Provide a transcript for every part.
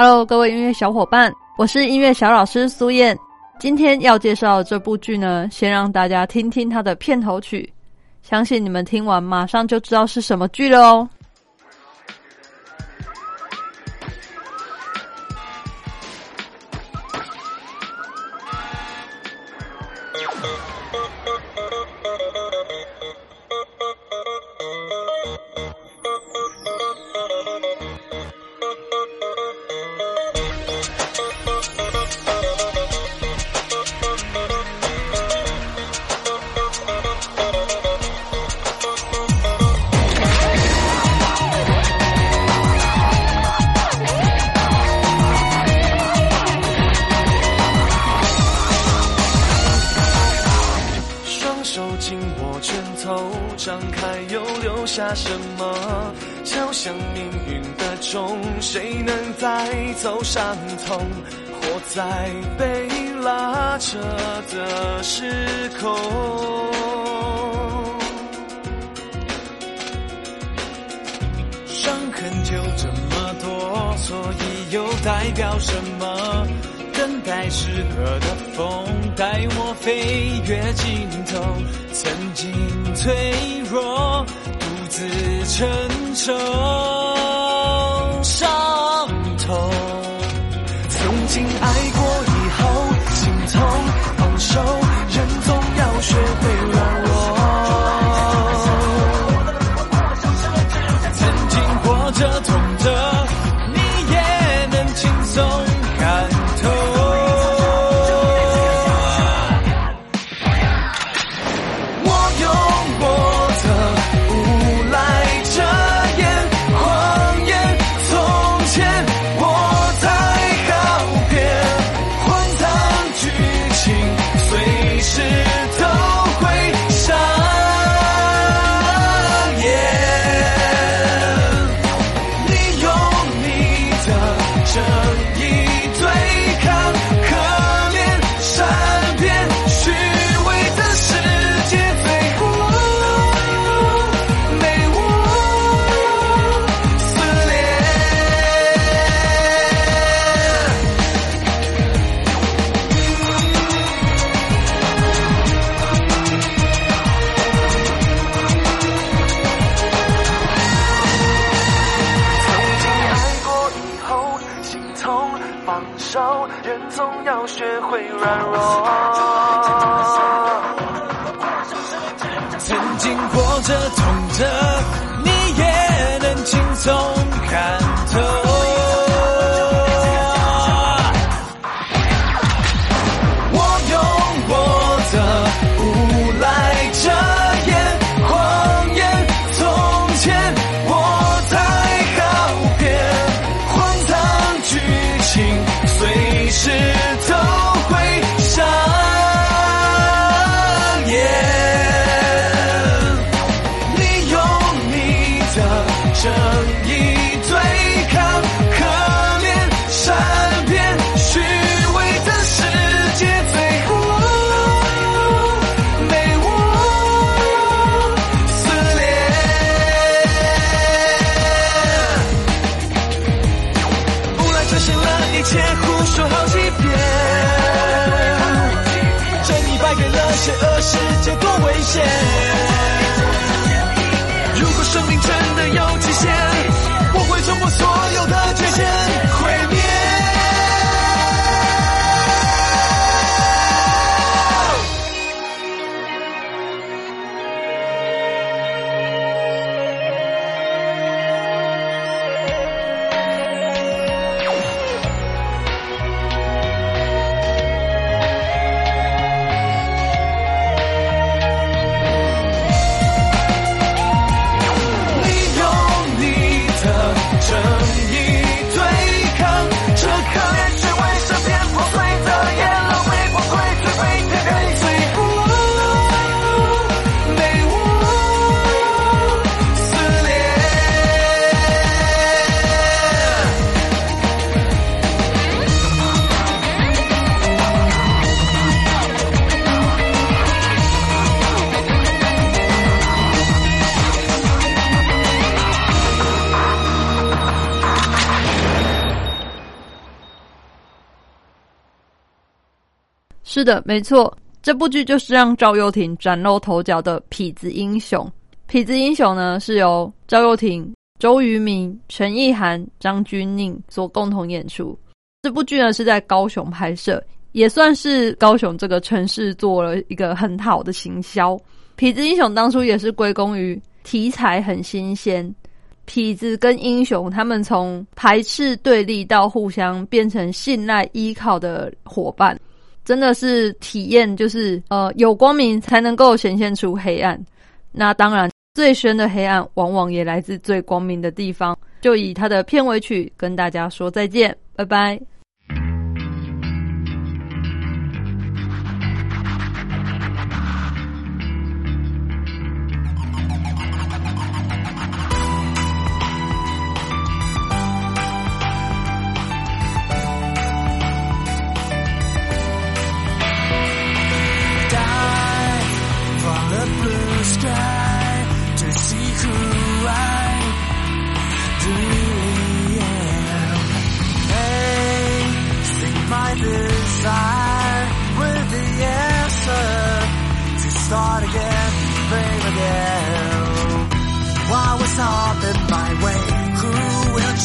Hello，各位音乐小伙伴，我是音乐小老师苏燕。今天要介绍这部剧呢，先让大家听听它的片头曲，相信你们听完马上就知道是什么剧了哦。头张开又留下什么？敲响命运的钟谁能带走伤痛活在被拉扯的时空。伤痕就这么多所以又代表什么？在适合的风，带我飞越尽头。曾经脆弱，独自承受总要学会软弱。邪恶，世界多危险。如果生命是的，没错，这部剧就是让赵又廷崭露头角的痞子英雄。痞子英雄呢，是由赵又廷、周渝民、陈意涵、张钧甯所共同演出。这部剧呢是在高雄拍摄，也算是高雄这个城市做了一个很好的行销。痞子英雄当初也是归功于题材很新鲜，痞子跟英雄他们从排斥对立到互相变成信赖依靠的伙伴，真的是体验就是呃有光明才能够显现出黑暗。那当然。最深的黑暗，往往也来自最光明的地方。就以它的片尾曲跟大家说再见，拜拜。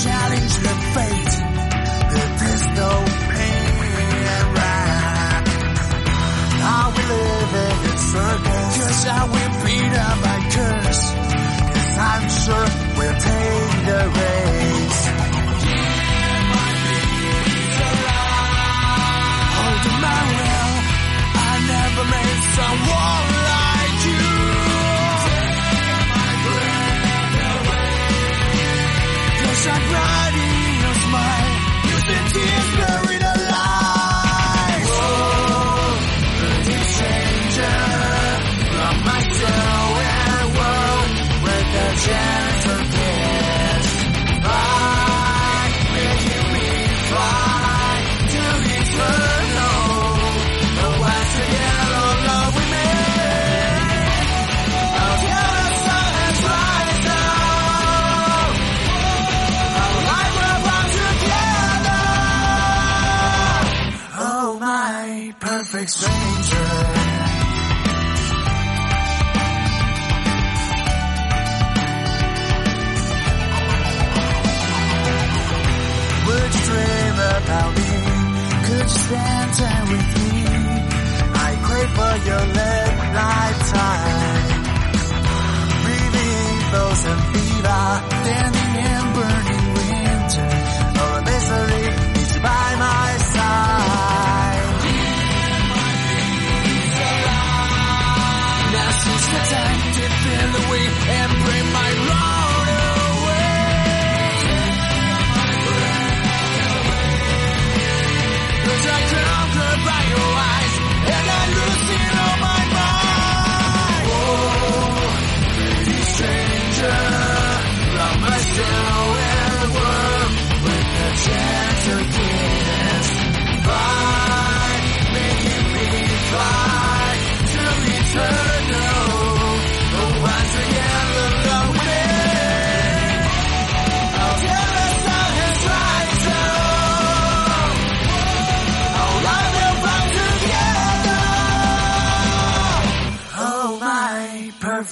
challenge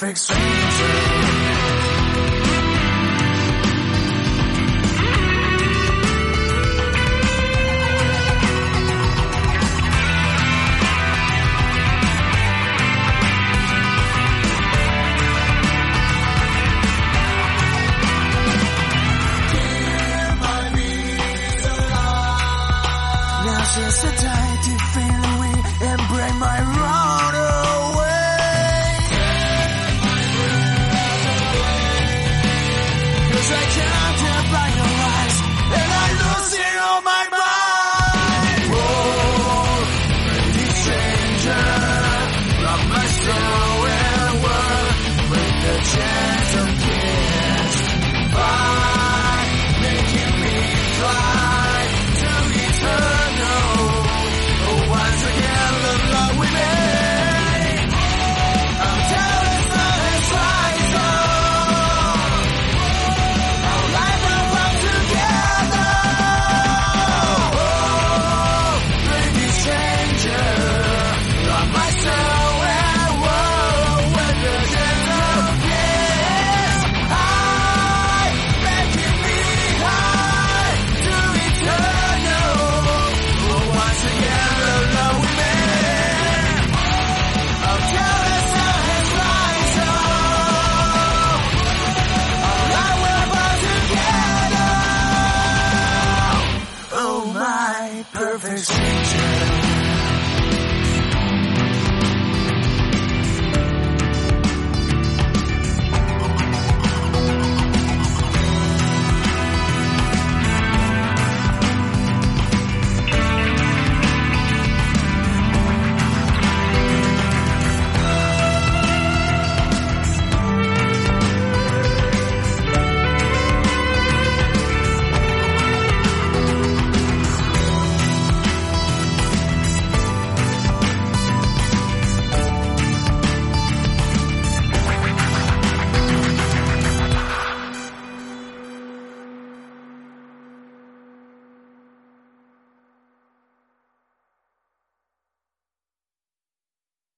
perfect stranger.